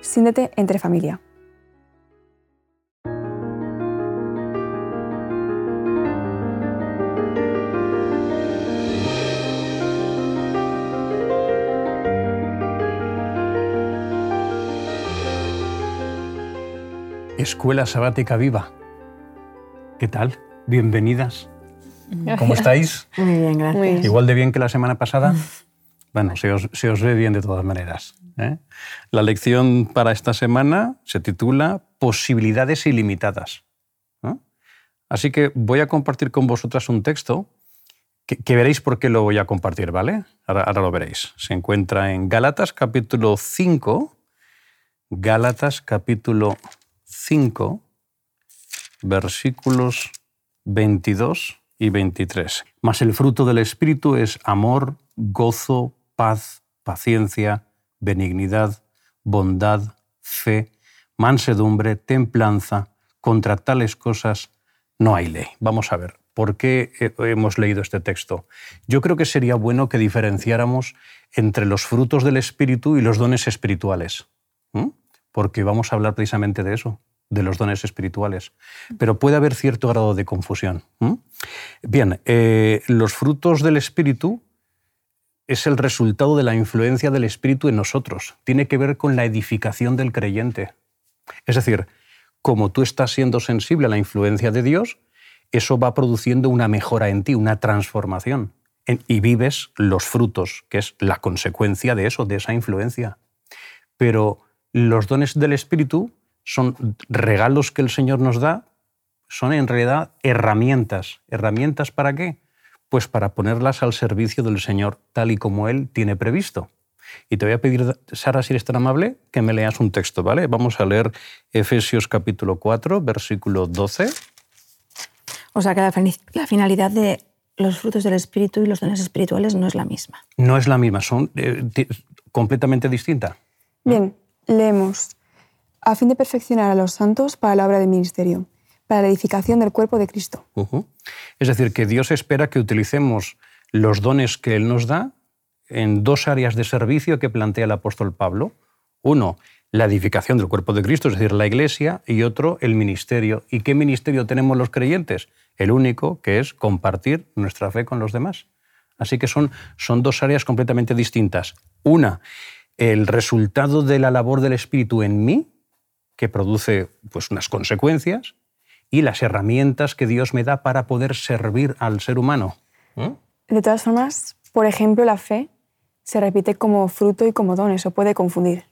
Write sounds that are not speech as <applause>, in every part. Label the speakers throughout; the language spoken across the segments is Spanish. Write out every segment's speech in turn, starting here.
Speaker 1: Siéntete entre familia.
Speaker 2: Escuela Sabática Viva. ¿Qué tal? Bienvenidas. ¿Cómo <laughs> estáis?
Speaker 3: Muy bien, gracias.
Speaker 2: Igual de bien que la semana pasada. <laughs> Bueno, se os, ve bien de todas maneras. ¿eh? La lección para esta semana se titula Posibilidades ilimitadas. Así que voy a compartir con vosotras un texto que, veréis por qué lo voy a compartir, ¿vale? Ahora, lo veréis. Se encuentra en Gálatas capítulo 5. Gálatas capítulo 5, versículos 22 y 23. Mas el fruto del Espíritu es amor, gozo, paz, paciencia, benignidad, bondad, fe, mansedumbre, templanza. Contra tales cosas no hay ley. Vamos a ver, ¿por qué hemos leído este texto? Yo creo que sería bueno que diferenciáramos entre los frutos del Espíritu y los dones espirituales, porque vamos a hablar precisamente de eso de los dones espirituales, pero puede haber cierto grado de confusión. Bien, eh, los frutos del Espíritu es el resultado de la influencia del Espíritu en nosotros. Tiene que ver con la edificación del creyente. Es decir, como tú estás siendo sensible a la influencia de Dios, eso va produciendo una mejora en ti, una transformación. y vives los frutos, que es la consecuencia de eso, de esa influencia. Pero los dones del Espíritu son regalos que el Señor nos da, son en realidad herramientas. ¿Herramientas para qué? Pues para ponerlas al servicio del Señor tal y como Él tiene previsto. Y te voy a pedir, Sara, si eres tan amable, que me leas un texto, ¿vale? Vamos a leer Efesios capítulo 4, versículo 12.
Speaker 3: O sea que la finalidad de los frutos del Espíritu y los dones espirituales no es la misma.
Speaker 2: No es la misma, son eh, completamente distintas.
Speaker 1: Bien, leemos a fin de perfeccionar a los santos para la obra del ministerio, para la edificación del cuerpo de Cristo.
Speaker 2: Es decir, que Dios espera que utilicemos los dones que Él nos da en dos áreas de servicio que plantea el apóstol Pablo. Uno, la edificación del cuerpo de Cristo, es decir, la iglesia, y otro, el ministerio. ¿Y qué ministerio tenemos los creyentes? El único, que es compartir nuestra fe con los demás. Así que son, son dos áreas completamente distintas. Una, el resultado de la labor del Espíritu en mí, que produce pues, unas consecuencias y las herramientas que Dios me da para poder servir al ser humano.
Speaker 1: ¿Mm? De todas formas, por ejemplo, la fe se repite como fruto y como don, eso puede confundir.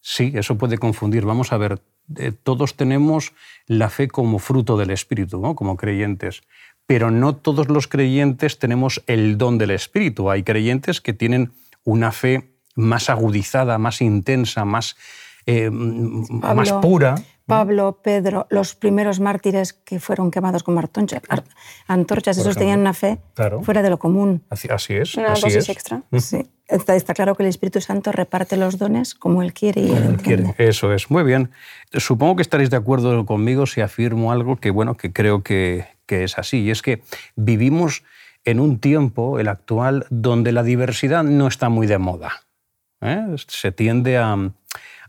Speaker 2: Sí, eso puede confundir. Vamos a ver, eh, todos tenemos la fe como fruto del Espíritu, ¿no? como creyentes, pero no todos los creyentes tenemos el don del Espíritu. Hay creyentes que tienen una fe más agudizada, más intensa, más eh, más pura.
Speaker 3: Pablo, Pedro, los primeros mártires que fueron quemados con antorchas, esos tenían una fe fuera de lo común.
Speaker 2: Así, es.
Speaker 1: Una
Speaker 2: así
Speaker 1: dosis extra.
Speaker 3: Sí. Está, claro que el Espíritu Santo reparte los dones como Él quiere y Él quiere.
Speaker 2: Eso es. Muy bien. Supongo que estaréis de acuerdo conmigo si afirmo algo que, bueno, que creo que, que es así. Y es que vivimos en un tiempo, el actual, donde la diversidad no está muy de moda. ¿eh? Se tiende a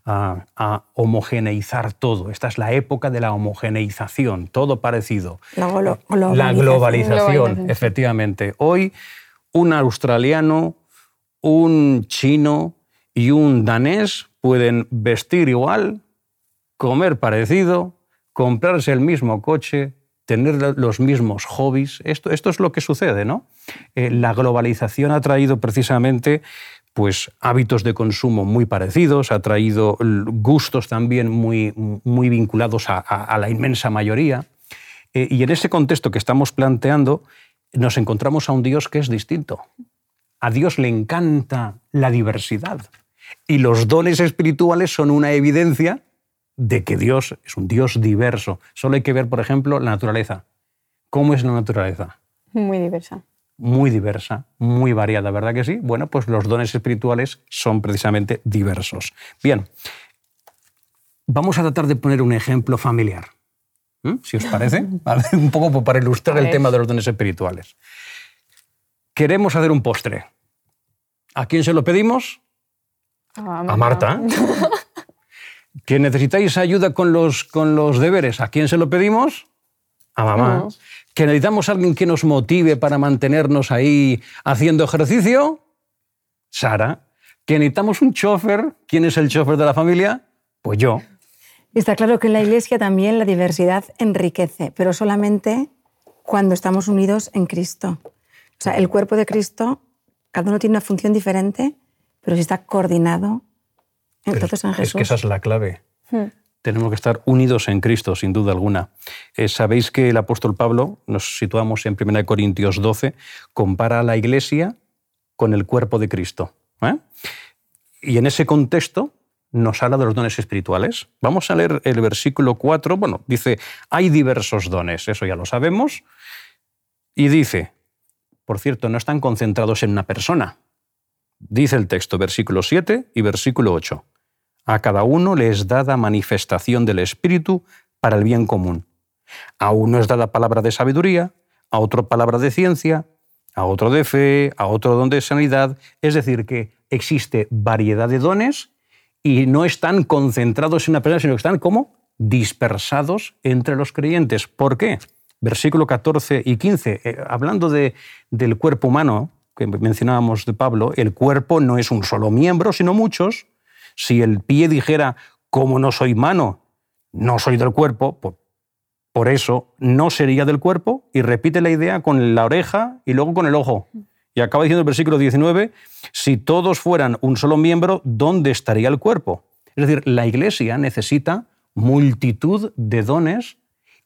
Speaker 2: a, homogeneizar todo. Esta es la época de la homogeneización, todo parecido.
Speaker 3: La,
Speaker 2: globalización. la globalización, efectivamente. Hoy un australiano, un chino y un danés pueden vestir igual, comer parecido, comprarse el mismo coche, tener los mismos hobbies. Esto, esto es lo que sucede, ¿no? Eh, la globalización ha traído precisamente pues hábitos de consumo muy parecidos, ha traído gustos también muy, muy vinculados a, la inmensa mayoría. Eh, y en ese contexto que estamos planteando, nos encontramos a un Dios que es distinto. A Dios le encanta la diversidad. Y los dones espirituales son una evidencia de que Dios es un Dios diverso. Solo hay que ver, por ejemplo, la naturaleza. ¿Cómo es la naturaleza?
Speaker 1: Muy diversa.
Speaker 2: Muy diversa, muy variada, ¿verdad que sí? Bueno, pues los dones espirituales son precisamente diversos. Bien, vamos a tratar de poner un ejemplo familiar, si os parece, <laughs> un poco para ilustrar el tema de los dones espirituales. Queremos hacer un postre. ¿A quién se lo pedimos?
Speaker 1: A
Speaker 2: Marta. <laughs> ¿Que necesitáis ayuda con los, con los deberes? ¿A quién se lo pedimos? A mamá. ¿Que necesitamos alguien que nos motive para mantenernos ahí haciendo ejercicio? Sara. ¿Que necesitamos un chofer? ¿Quién es el chofer de la familia? Pues yo.
Speaker 3: Está claro que en la Iglesia también la diversidad enriquece, pero solamente cuando estamos unidos en Cristo. O sea, el cuerpo de Cristo, cada uno tiene una función diferente, pero si está coordinado, entonces en Jesús.
Speaker 2: Es que esa es la clave. Hmm. Tenemos que estar unidos en Cristo, sin duda alguna. Eh, Sabéis que el apóstol Pablo, nos situamos en 1 Corintios 12, compara a la iglesia con el cuerpo de Cristo. ¿eh? Y en ese contexto nos habla de los dones espirituales. Vamos a leer el versículo 4. Bueno, dice, hay diversos dones, eso ya lo sabemos. Y dice, por cierto, no están concentrados en una persona, Dice el texto, versículo 7 y versículo 8. A cada uno le es dada manifestación del Espíritu para el bien común. A uno es dada palabra de sabiduría, a otro palabra de ciencia, a otro de fe, a otro don de sanidad. Es decir, que existe variedad de dones y no están concentrados en una persona, sino que están como dispersados entre los creyentes. ¿Por qué? Versículo 14 y 15, eh, hablando de, del cuerpo humano, que mencionábamos de Pablo, el cuerpo no es un solo miembro, sino muchos. Si el pie dijera, como no soy mano, no soy del cuerpo, por eso no sería del cuerpo, y repite la idea con la oreja y luego con el ojo. Y acaba diciendo el versículo 19, si todos fueran un solo miembro, ¿dónde estaría el cuerpo? Es decir, la Iglesia necesita multitud de dones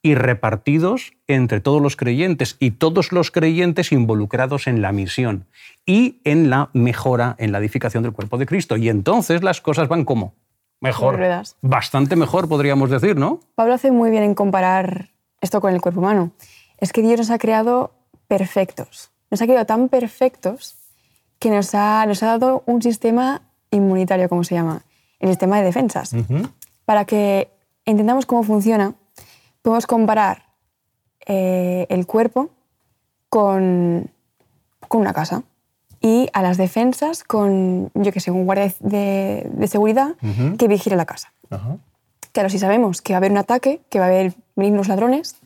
Speaker 2: y repartidos entre todos los creyentes y todos los creyentes involucrados en la misión y en la mejora, en la edificación del cuerpo de Cristo. Y entonces las cosas van como mejor, bastante mejor podríamos decir, ¿no?
Speaker 1: Pablo hace muy bien en comparar esto con el cuerpo humano. Es que Dios nos ha creado perfectos, nos ha creado tan perfectos que nos ha, nos ha dado un sistema inmunitario, como se llama, el sistema de defensas, para que entendamos cómo funciona podemos comparar eh, el cuerpo con, con, una casa y a las defensas con, yo qué sé, un guardia de, seguridad que vigile la casa. Claro, si sabemos que va a haber un ataque, que va a haber venir unos ladrones,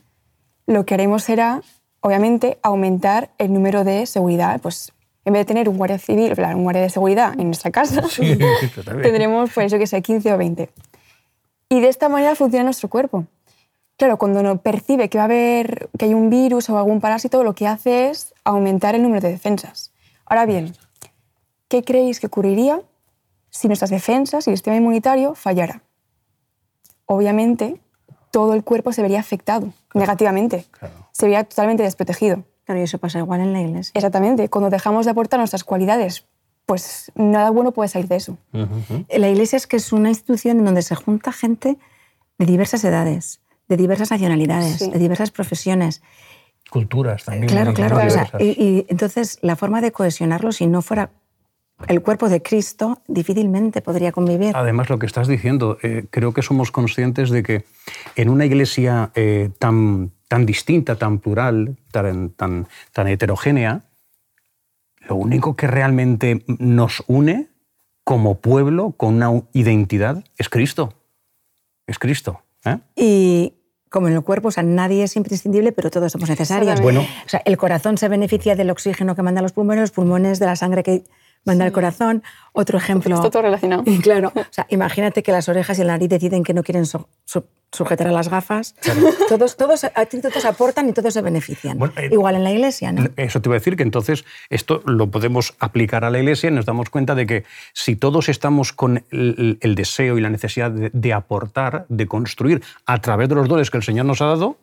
Speaker 1: lo que haremos será, obviamente, aumentar el número de seguridad. Pues en vez de tener un guardia civil, un guardia de seguridad en nuestra casa, <laughs> tendremos, pues yo qué sé, 15 o 20. Y de esta manera funciona nuestro cuerpo. Claro, cuando uno percibe que va a haber que hay un virus o algún parásito, lo que hace es aumentar el número de defensas. Ahora bien, ¿qué creéis que ocurriría si nuestras defensas y el sistema inmunitario fallara? Obviamente, todo el cuerpo se vería afectado negativamente. Se vería totalmente desprotegido.
Speaker 3: Claro, y eso pasa igual en la iglesia.
Speaker 1: Exactamente. Cuando dejamos de aportar nuestras cualidades, pues nada bueno puede salir de eso.
Speaker 3: La iglesia es que es una institución en donde se junta gente de diversas edades de diversas nacionalidades, de diversas profesiones.
Speaker 2: Culturas también.
Speaker 3: Claro, claro. y, entonces la forma de cohesionarlo, si no fuera el cuerpo de Cristo, difícilmente podría convivir.
Speaker 2: Además, lo que estás diciendo, eh, creo que somos conscientes de que en una iglesia eh, tan, tan distinta, tan plural, tan, tan, tan heterogénea, lo único que realmente nos une como pueblo con una identidad es Cristo. Es Cristo. ¿eh?
Speaker 3: Y como en el cuerpo, o sea, nadie es imprescindible, pero todos somos necesarios. Bueno. O sea, el corazón se beneficia del oxígeno que mandan los pulmones, los pulmones de la sangre que manda el corazón. Otro ejemplo.
Speaker 1: Está todo relacionado. <laughs>
Speaker 3: Claro. <laughs> O sea, imagínate que las orejas y el nariz deciden que no quieren sujetar a las gafas. Todos, todos, todos aportan y todos se benefician. Eh, Igual en la iglesia, ¿no?
Speaker 2: Eso te iba a decir que entonces esto lo podemos aplicar a la iglesia y nos damos cuenta de que si todos estamos con el, deseo y la necesidad de, aportar, de construir a través de los dones que el Señor nos ha dado,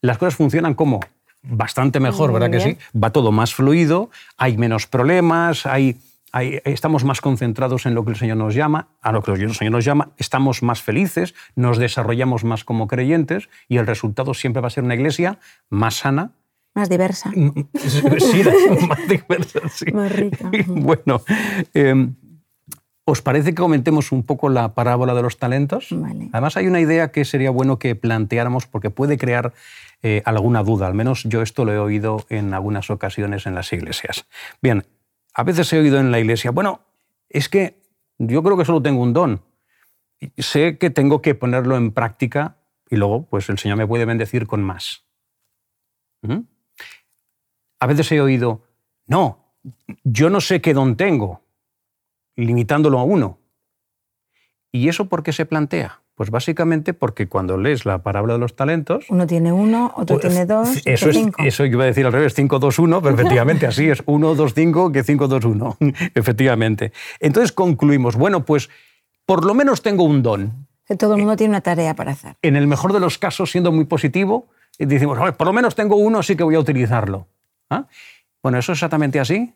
Speaker 2: las cosas funcionan como bastante mejor, ¿verdad que sí? Va todo más fluido, hay menos problemas, hay estamos más concentrados en lo que el Señor nos llama, a lo que el Señor nos llama, estamos más felices, nos desarrollamos más como creyentes y el resultado siempre va a ser una iglesia más sana.
Speaker 3: Más diversa.
Speaker 2: Sí, <laughs> más diversa, sí.
Speaker 3: Más rica. <laughs>
Speaker 2: Bueno, eh, ¿os parece que comentemos un poco la parábola de los talentos?
Speaker 3: Vale.
Speaker 2: Además hay una idea que sería bueno que planteáramos porque puede crear eh, alguna duda, al menos yo esto lo he oído en algunas ocasiones en las iglesias. Bien, a veces he oído en la iglesia, bueno, es que yo creo que solo tengo un don. Sé que tengo que ponerlo en práctica y luego pues el Señor me puede bendecir con más. ¿Mm? A veces he oído, no, yo no sé qué don tengo, limitándolo a uno. ¿Y eso por qué se plantea? Pues básicamente porque cuando lees la parábola de los talentos...
Speaker 3: Uno tiene uno, otro
Speaker 2: pues,
Speaker 3: tiene dos,
Speaker 2: eso es,
Speaker 3: cinco.
Speaker 2: Eso iba a decir al revés, 5, 2, 1, pero efectivamente así es, 1, 2, 5 que 5, 2, 1, efectivamente. Entonces concluimos, bueno, pues por lo menos tengo un don.
Speaker 3: Que todo el mundo tiene una tarea para hacer.
Speaker 2: En el mejor de los casos, siendo muy positivo, decimos, "Oye, por lo menos tengo uno, así que voy a utilizarlo. ¿Ah? Bueno, ¿eso es exactamente así?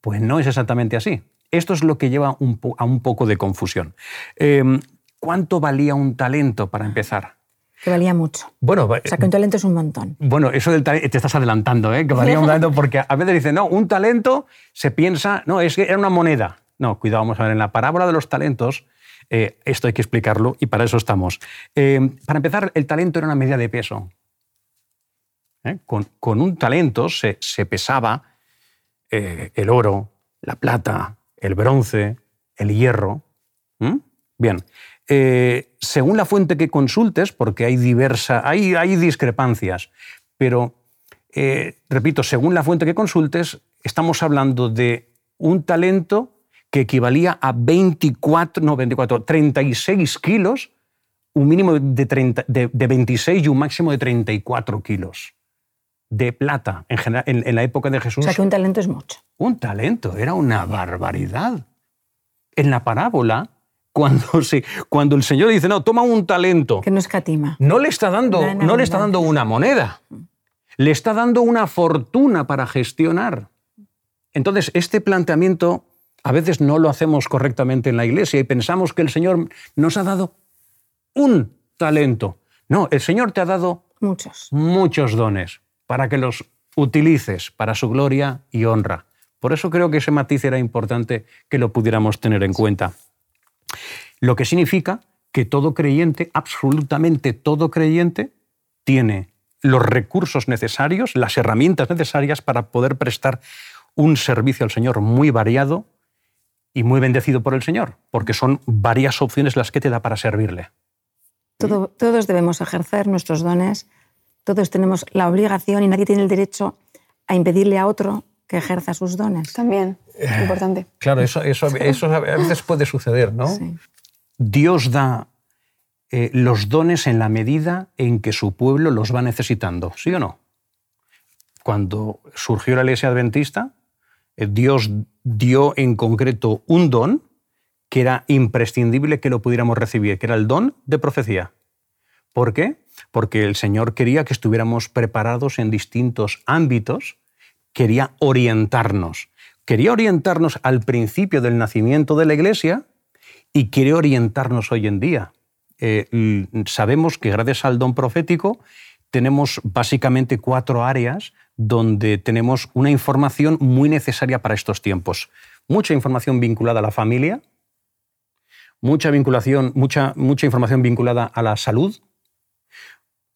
Speaker 2: Pues no es exactamente así. Esto es lo que lleva un a un poco de confusión. Eh, ¿Cuánto valía un talento para empezar?
Speaker 3: Que valía mucho.
Speaker 2: Bueno,
Speaker 3: O sea, que un talento es un montón.
Speaker 2: bueno, eso del talento, te estás adelantando, ¿eh? que valía un talento, <laughs> porque a veces dicen, no, un talento se piensa, no, es que era una moneda. No, cuidado, vamos a ver, en la parábola de los talentos, eh, esto hay que explicarlo y para eso estamos. Eh, para empezar, el talento era una medida de peso. ¿Eh? Con, con un talento se, se pesaba el oro, la plata, el bronce, el hierro. ¿Mm? Bien, eh, según la fuente que consultes, porque hay diversa, hay, hay discrepancias, pero eh, repito, según la fuente que consultes, estamos hablando de un talento que equivalía a 24, no 24, 36 kilos, un mínimo de, 30 de, de 26 y un máximo de 34 kilos de plata en, general, en, en la época de
Speaker 3: O
Speaker 2: Jesús.
Speaker 3: sea, que un talento es mucho.
Speaker 2: Un talento, era una barbaridad. En la parábola, cuando, <laughs> se, cuando el Señor dice, no, toma un talento,
Speaker 3: Que no escatima.
Speaker 2: no le está dando, no le está dando una moneda, le está dando una fortuna para gestionar. Entonces, este planteamiento a veces no lo hacemos correctamente en la iglesia y pensamos que el Señor nos ha dado un talento. No, el Señor te ha dado
Speaker 3: Muchos.
Speaker 2: muchos dones para que los utilices para su gloria y honra. Por eso creo que ese matiz era importante que lo pudiéramos tener en cuenta. Lo que significa que todo creyente, absolutamente todo creyente, tiene los recursos necesarios, las herramientas necesarias para poder prestar un servicio al Señor muy variado y muy bendecido por el Señor, porque son varias opciones las que te da para servirle.
Speaker 3: Todo- todos debemos ejercer nuestros dones, todos tenemos la obligación y nadie tiene el derecho a impedirle a otro que ejerza sus dones.
Speaker 1: También, importante.
Speaker 2: Claro, eso, eso, eso a veces puede suceder, ¿no?
Speaker 3: Sí.
Speaker 2: Dios da eh, los dones en la medida en que su pueblo los va necesitando, ¿sí o no? Cuando surgió la iglesia adventista, eh, Dios dio en concreto un don que era imprescindible que lo pudiéramos recibir, que era el don de profecía. ¿Por qué? Porque el Señor quería que estuviéramos preparados en distintos ámbitos, quería orientarnos. Quería orientarnos al principio del nacimiento de la iglesia y quiere orientarnos hoy en día. Eh, sabemos que gracias al don profético tenemos básicamente cuatro áreas donde tenemos una información muy necesaria para estos tiempos. Mucha información vinculada a la familia, mucha, vinculación, mucha, mucha información vinculada a la salud,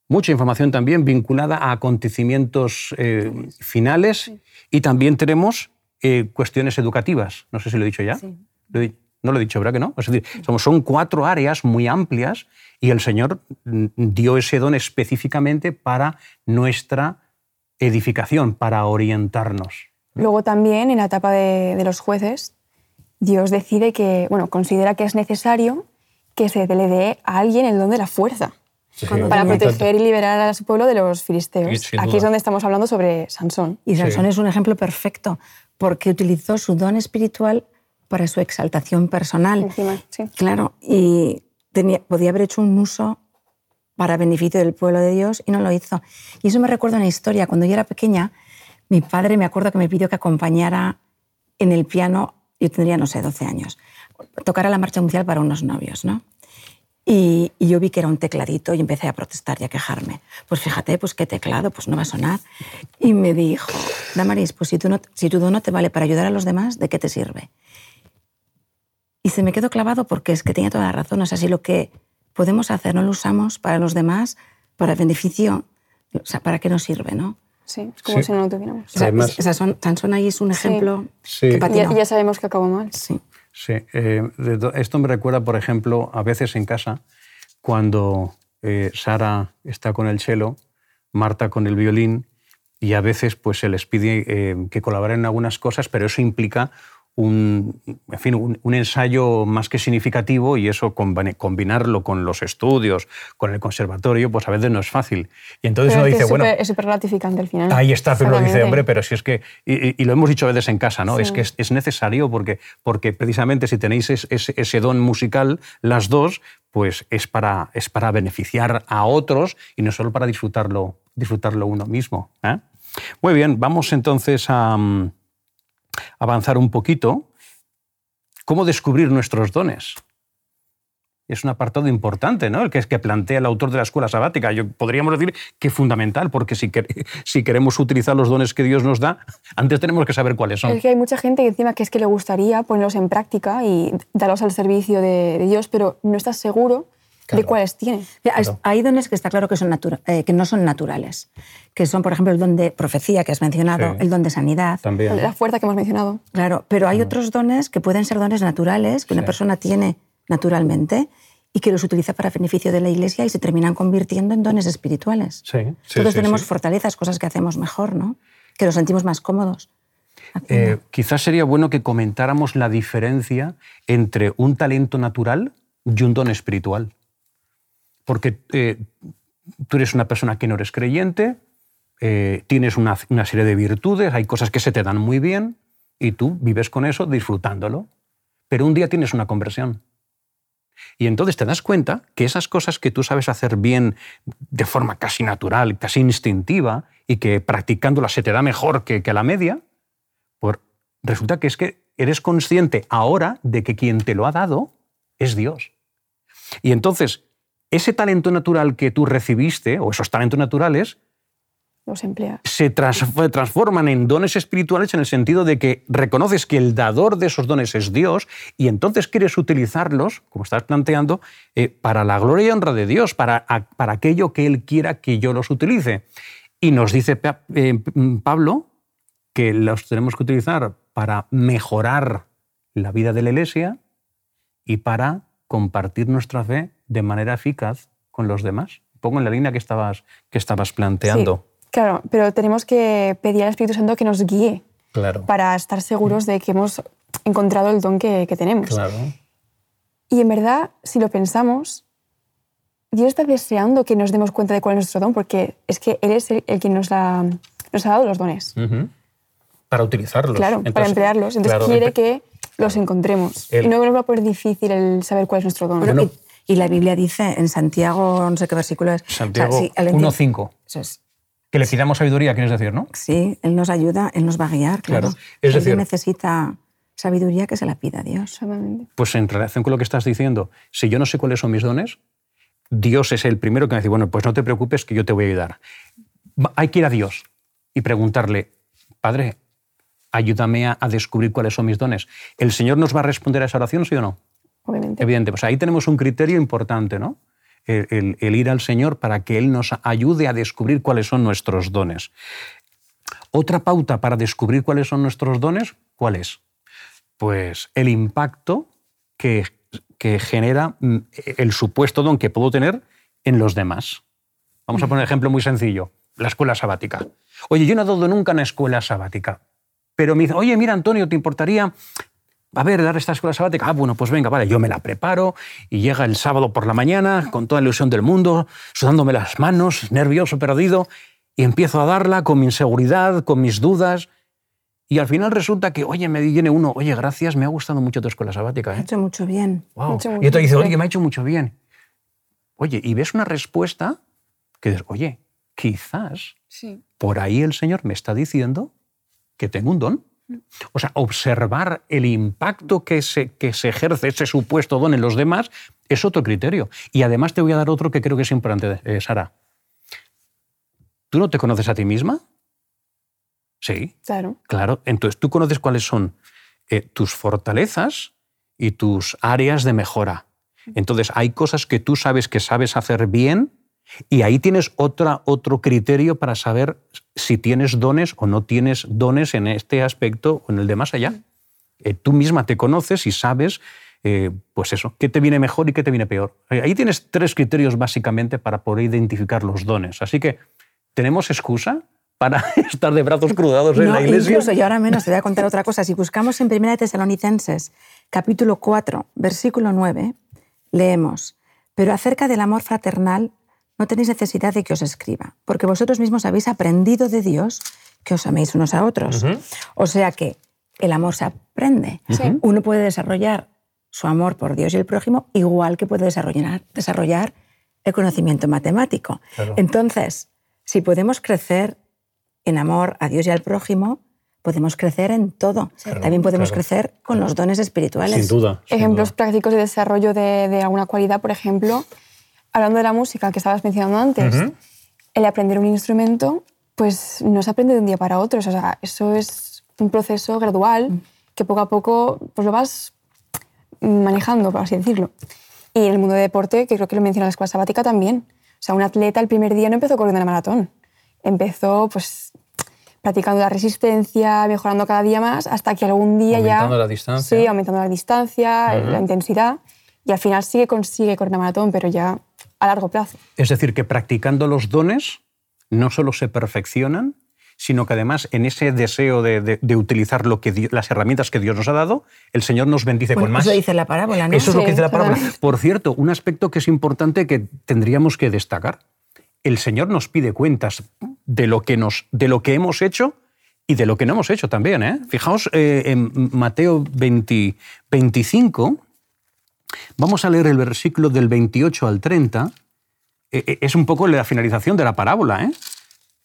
Speaker 2: mucha información también vinculada a acontecimientos eh, finales y también tenemos eh, cuestiones educativas. No sé si lo he dicho ya.
Speaker 3: Sí.
Speaker 2: No lo he dicho, ¿verdad que no? Es decir, somos- son cuatro áreas muy amplias y el Señor mm, dio ese don específicamente para nuestra edificación, para orientarnos.
Speaker 1: Luego también en la etapa de, de los jueces, Dios decide que, bueno, considera que es necesario que se le dé a alguien el don de la fuerza para proteger y liberar a su pueblo de los filisteos.
Speaker 2: Sí,
Speaker 1: Aquí es donde estamos hablando sobre Sansón.
Speaker 3: Y
Speaker 2: Sí.
Speaker 3: Sansón es un ejemplo perfecto, porque utilizó su don espiritual para su exaltación personal.
Speaker 1: Encima, sí.
Speaker 3: Claro, y tenía, podía haber hecho un uso para beneficio del pueblo de Dios y no lo hizo. Y eso me recuerda una historia. Cuando yo era pequeña, mi padre me acuerdo que me pidió que acompañara en el piano, yo tendría, no sé, 12 años, tocara la marcha mundial para unos novios, ¿no? Y, y, yo vi que era un tecladito y empecé a protestar y a quejarme. Pues fíjate, pues qué teclado, pues no va a sonar. Y me dijo, Damaris, pues si, tú no, si tu don no te vale para ayudar a los demás, ¿de qué te sirve? Y se me quedó clavado porque es que tenía toda la razón. O sea, si lo que podemos hacer no lo usamos para los demás, para el beneficio, o sea, ¿para qué nos sirve, no?
Speaker 1: Sí, es como
Speaker 2: Sí.
Speaker 1: si no lo tuviéramos.
Speaker 3: O sea,
Speaker 2: Además-
Speaker 3: esa son, Sansón ahí es un ejemplo
Speaker 2: Sí.
Speaker 3: que patinó.
Speaker 1: ya, ya sabemos que acabó mal.
Speaker 3: Sí.
Speaker 2: Sí, eh, esto me recuerda, por ejemplo, a veces en casa, cuando eh, Sara está con el cello, Marta con el violín, y a veces pues, se les pide eh, que colaboren en algunas cosas, pero eso implica un, en fin, un, un ensayo más que significativo y eso combinarlo con los estudios, con el conservatorio, pues a veces no es fácil. Y entonces
Speaker 1: Pero
Speaker 2: uno dice,
Speaker 1: es
Speaker 2: bueno,
Speaker 1: es súper gratificante al final.
Speaker 2: Ahí está, pero uno dice, hombre, pero si es que, y, y- lo hemos dicho a veces en casa, ¿no?
Speaker 1: Sí.
Speaker 2: Es que es, es necesario porque, porque precisamente si tenéis es- ese, ese don musical, las dos, pues es para, es para beneficiar a otros y no solo para disfrutarlo, disfrutarlo uno mismo. ¿eh? Muy bien, vamos entonces a mm, avanzar un poquito. ¿Cómo descubrir nuestros dones? Es un apartado importante, ¿no? El que es que plantea el autor de la escuela sabática. Yo podríamos decir que fundamental, porque si, quer- <laughs> si queremos utilizar los dones que Dios nos da, antes tenemos que saber cuáles son.
Speaker 1: Es que hay mucha gente que encima que es que le gustaría ponerlos en práctica y darlos al servicio de, de Dios, pero no estás seguro
Speaker 2: Claro.
Speaker 1: de cuáles tiene.
Speaker 2: Claro.
Speaker 3: Hay dones que está claro que, son natura- eh, que no son naturales, que son, por ejemplo, el don de profecía que has mencionado,
Speaker 2: Sí.
Speaker 3: el don de sanidad.
Speaker 2: También.
Speaker 1: La fuerza que hemos mencionado.
Speaker 3: Claro, pero hay otros dones que pueden ser dones naturales que una
Speaker 2: Sí.
Speaker 3: persona tiene naturalmente y que los utiliza para beneficio de la Iglesia y se terminan convirtiendo en dones espirituales.
Speaker 2: Sí, sí,
Speaker 3: Todos
Speaker 2: sí,
Speaker 3: tenemos
Speaker 2: sí.
Speaker 3: fortalezas, cosas que hacemos mejor, ¿no? Que nos sentimos más cómodos.
Speaker 2: Eh, quizás sería bueno que comentáramos la diferencia entre un talento natural y un don espiritual. Porque eh, tú eres una persona que no eres creyente, eh, tienes una, serie de virtudes, hay cosas que se te dan muy bien y tú vives con eso disfrutándolo. Pero un día tienes una conversión. Y entonces te das cuenta que esas cosas que tú sabes hacer bien de forma casi natural, casi instintiva, y que practicándolas se te da mejor que, que la media, pues resulta que es que eres consciente ahora de que quien te lo ha dado es Dios. Y entonces, ese talento natural que tú recibiste, o esos talentos naturales,
Speaker 1: Los
Speaker 2: se trans- transforman en dones espirituales en el sentido de que reconoces que el dador de esos dones es Dios y entonces quieres utilizarlos, como estás planteando, eh, para la gloria y honra de Dios, para, a- para aquello que Él quiera que yo los utilice. Y nos dice eh, Pablo que los tenemos que utilizar para mejorar la vida de la Iglesia y para compartir nuestra fe de manera eficaz con los demás. Pongo en la línea que estabas, que estabas planteando.
Speaker 1: Sí, claro, pero tenemos que pedir al Espíritu Santo que nos guíe
Speaker 2: Claro.
Speaker 1: para estar seguros de que hemos encontrado el don que, que tenemos.
Speaker 2: Claro.
Speaker 1: Y en verdad, si lo pensamos, Dios está deseando que nos demos cuenta de cuál es nuestro don, porque es que Él es el, el que nos, la- nos ha dado los dones.
Speaker 2: Ujú. Para utilizarlos.
Speaker 1: Claro, para
Speaker 2: Entonces,
Speaker 1: emplearlos. Entonces
Speaker 2: claro,
Speaker 1: quiere
Speaker 2: empe-
Speaker 1: que los encontremos.
Speaker 2: El-
Speaker 1: Y no nos va a poner difícil el saber cuál es nuestro don.
Speaker 3: Bueno. Y, la Biblia dice en Santiago, no sé qué versículo es.
Speaker 2: Santiago
Speaker 3: o sea, sí, el enti-
Speaker 2: 1.5.
Speaker 3: Eso es.
Speaker 2: Que le pidamos sabiduría, quieres decir, ¿no?
Speaker 3: Sí, Él nos ayuda, Él nos va a guiar, claro.
Speaker 2: Claro. Es
Speaker 3: alguien
Speaker 2: decir-
Speaker 3: necesita sabiduría, que se la pida a Dios.
Speaker 2: Pues en relación con lo que estás diciendo, si yo no sé cuáles son mis dones, Dios es el primero que me dice, bueno, pues no te preocupes que yo te voy a ayudar. Hay que ir a Dios y preguntarle, Padre, ayúdame a descubrir cuáles son mis dones. ¿El Señor nos va a responder a esa oración, sí o no? Evidente. Pues ahí tenemos un criterio importante, ¿no? El, ir al Señor para que Él nos ayude a descubrir cuáles son nuestros dones. Otra pauta para descubrir cuáles son nuestros dones, ¿cuál es? Pues el impacto que, que genera mm, el supuesto don que puedo tener en los demás. Vamos a poner un ejemplo muy sencillo, la escuela sabática. Oye, yo no he dado nunca una escuela sabática, pero me dice, oye, mira, Antonio, ¿te importaría a ver, dar esta escuela sabática. Ah, bueno, pues venga, vale, yo me la preparo y llega el sábado por la mañana con toda la ilusión del mundo, sudándome las manos, nervioso, perdido, y empiezo a darla con mi inseguridad, con mis dudas. Y al final resulta que, oye, me viene uno, oye, gracias, me ha gustado mucho tu escuela sabática.
Speaker 3: Ha
Speaker 2: ¿eh?
Speaker 3: hecho mucho bien.
Speaker 1: Hecho
Speaker 2: Y otro dice, oye, me ha hecho mucho bien. Oye, y ves una respuesta que dices, oye, quizás
Speaker 1: Sí.
Speaker 2: por ahí el Señor me está diciendo que tengo un don. O sea, observar el impacto que se, que se ejerce ese supuesto don en los demás es otro criterio. Y además te voy a dar otro que creo que es importante, eh, Sara. ¿Tú no te conoces a ti misma? Sí.
Speaker 1: Claro.
Speaker 2: Claro. Entonces, tú conoces cuáles son eh, tus fortalezas y tus áreas de mejora. Entonces, hay cosas que tú sabes que sabes hacer bien y ahí tienes otra, otro criterio para saber si tienes dones o no tienes dones en este aspecto o en el de más allá. Eh, tú misma te conoces y sabes, eh, pues eso, qué te viene mejor y qué te viene peor. Ahí tienes tres criterios básicamente para poder identificar los dones. Así que, ¿tenemos excusa? para <laughs> estar de brazos cruzados en la iglesia.
Speaker 3: Incluso, y ahora menos te voy a contar otra cosa. Si buscamos en 1 Tesalonicenses, capítulo 4, versículo 9, leemos, pero acerca del amor fraternal no tenéis necesidad de que os escriba, porque vosotros mismos habéis aprendido de Dios que os améis unos a otros. O sea que el amor se aprende. Uno puede desarrollar su amor por Dios y el prójimo igual que puede desarrollar, desarrollar el conocimiento matemático. Entonces, si podemos crecer en amor a Dios y al prójimo, podemos crecer en todo. También podemos crecer con los dones espirituales.
Speaker 2: Sin duda.
Speaker 1: Ejemplos prácticos de desarrollo de, alguna cualidad, por ejemplo, hablando de la música que estabas mencionando antes, el aprender un instrumento, pues no se aprende de un día para otro. O sea, eso es un proceso gradual mm. que poco a poco pues lo vas manejando, por así decirlo. Y en el mundo de deporte, que creo que lo menciona la escuela sabática también. O sea, un atleta el primer día no empezó corriendo la maratón. Empezó pues practicando la resistencia, mejorando cada día más, hasta que algún día
Speaker 2: ya...
Speaker 1: Aumentando
Speaker 2: la distancia.
Speaker 1: Sí, aumentando la distancia, la intensidad, y al final sí que consigue correr la maratón, pero ya a largo plazo.
Speaker 2: Es decir, que practicando los dones no solo se perfeccionan, sino que además en ese deseo de, utilizar lo que las herramientas que Dios nos ha dado, el Señor nos bendice con más.
Speaker 3: Eso dice la parábola, ¿no?
Speaker 2: Eso es lo que dice la parábola. Por cierto, un aspecto que es importante que tendríamos que destacar. El Señor nos pide cuentas de lo que, nos, de lo que hemos hecho y de lo que no hemos hecho también. ¿eh? Fijaos eh, en Mateo 25, vamos a leer el versículo del 28 al 30. Eh, eh, es un poco la finalización de la parábola. ¿eh?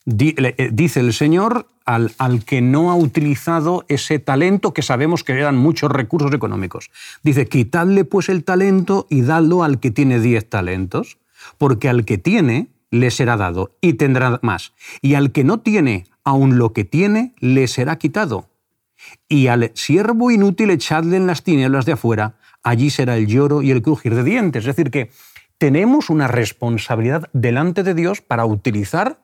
Speaker 2: dice el Señor al, al, que no ha utilizado ese talento que sabemos que eran muchos recursos económicos. Dice, quitadle pues el talento y dadlo al que tiene diez talentos, porque al que tiene le será dado y tendrá más, y al que no tiene, aun lo que tiene, le será quitado. Y al siervo inútil echadle en las tinieblas de afuera, allí será el lloro y el crujir de dientes. Es decir, que tenemos una responsabilidad delante de Dios para utilizar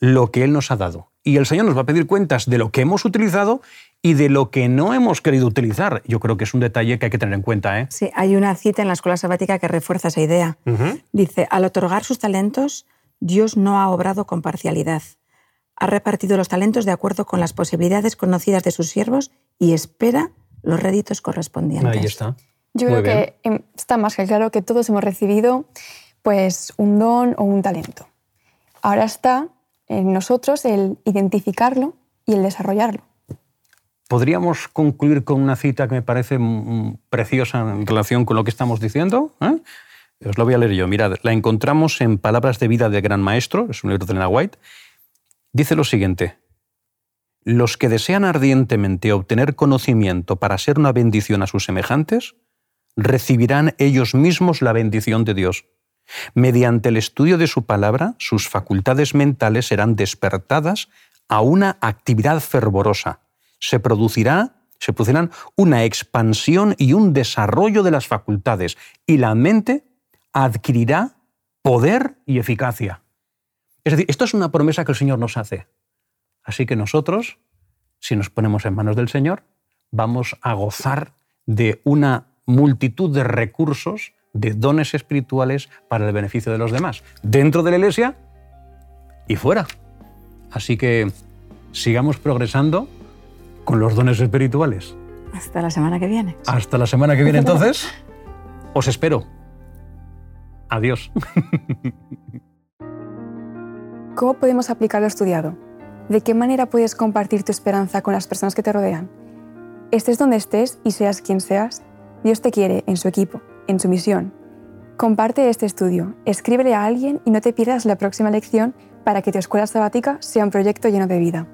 Speaker 2: lo que Él nos ha dado. Y el Señor nos va a pedir cuentas de lo que hemos utilizado y de lo que no hemos querido utilizar. Yo creo que es un detalle que hay que tener en cuenta. ¿eh?
Speaker 3: Sí, hay una cita en la escuela sabática que refuerza esa idea. Dice, al otorgar sus talentos, Dios no ha obrado con parcialidad. Ha repartido los talentos de acuerdo con las posibilidades conocidas de sus siervos y espera los réditos correspondientes.
Speaker 2: Ahí está.
Speaker 1: Yo creo que em, está más que claro que todos hemos recibido pues, un don o un talento. Ahora está en nosotros el identificarlo y el desarrollarlo.
Speaker 2: Podríamos concluir con una cita que me parece preciosa en relación con lo que estamos diciendo. ¿eh? Os lo voy a leer yo. Mirad, la encontramos en Palabras de Vida del Gran Maestro, es un libro de Elena White. Dice lo siguiente. Los que desean ardientemente obtener conocimiento para ser una bendición a sus semejantes, recibirán ellos mismos la bendición de Dios. Mediante el estudio de su palabra, sus facultades mentales serán despertadas a una actividad fervorosa. Se producirá se producirán una expansión y un desarrollo de las facultades y la mente adquirirá poder y eficacia. Es decir, esto es una promesa que el Señor nos hace. Así que nosotros, si nos ponemos en manos del Señor, vamos a gozar de una multitud de recursos, de dones espirituales para el beneficio de los demás, dentro de la iglesia y fuera. Así que sigamos progresando con los dones espirituales.
Speaker 3: Hasta la semana que viene.
Speaker 2: Hasta la semana que viene entonces. Os espero. Adiós.
Speaker 1: ¿Cómo podemos aplicar lo estudiado? ¿De qué manera puedes compartir tu esperanza con las personas que te rodean? Estés donde estés y seas quien seas, Dios te quiere en su equipo, en su misión. Comparte este estudio, escríbele a alguien y no te pierdas la próxima lección para que tu escuela sabática sea un proyecto lleno de vida.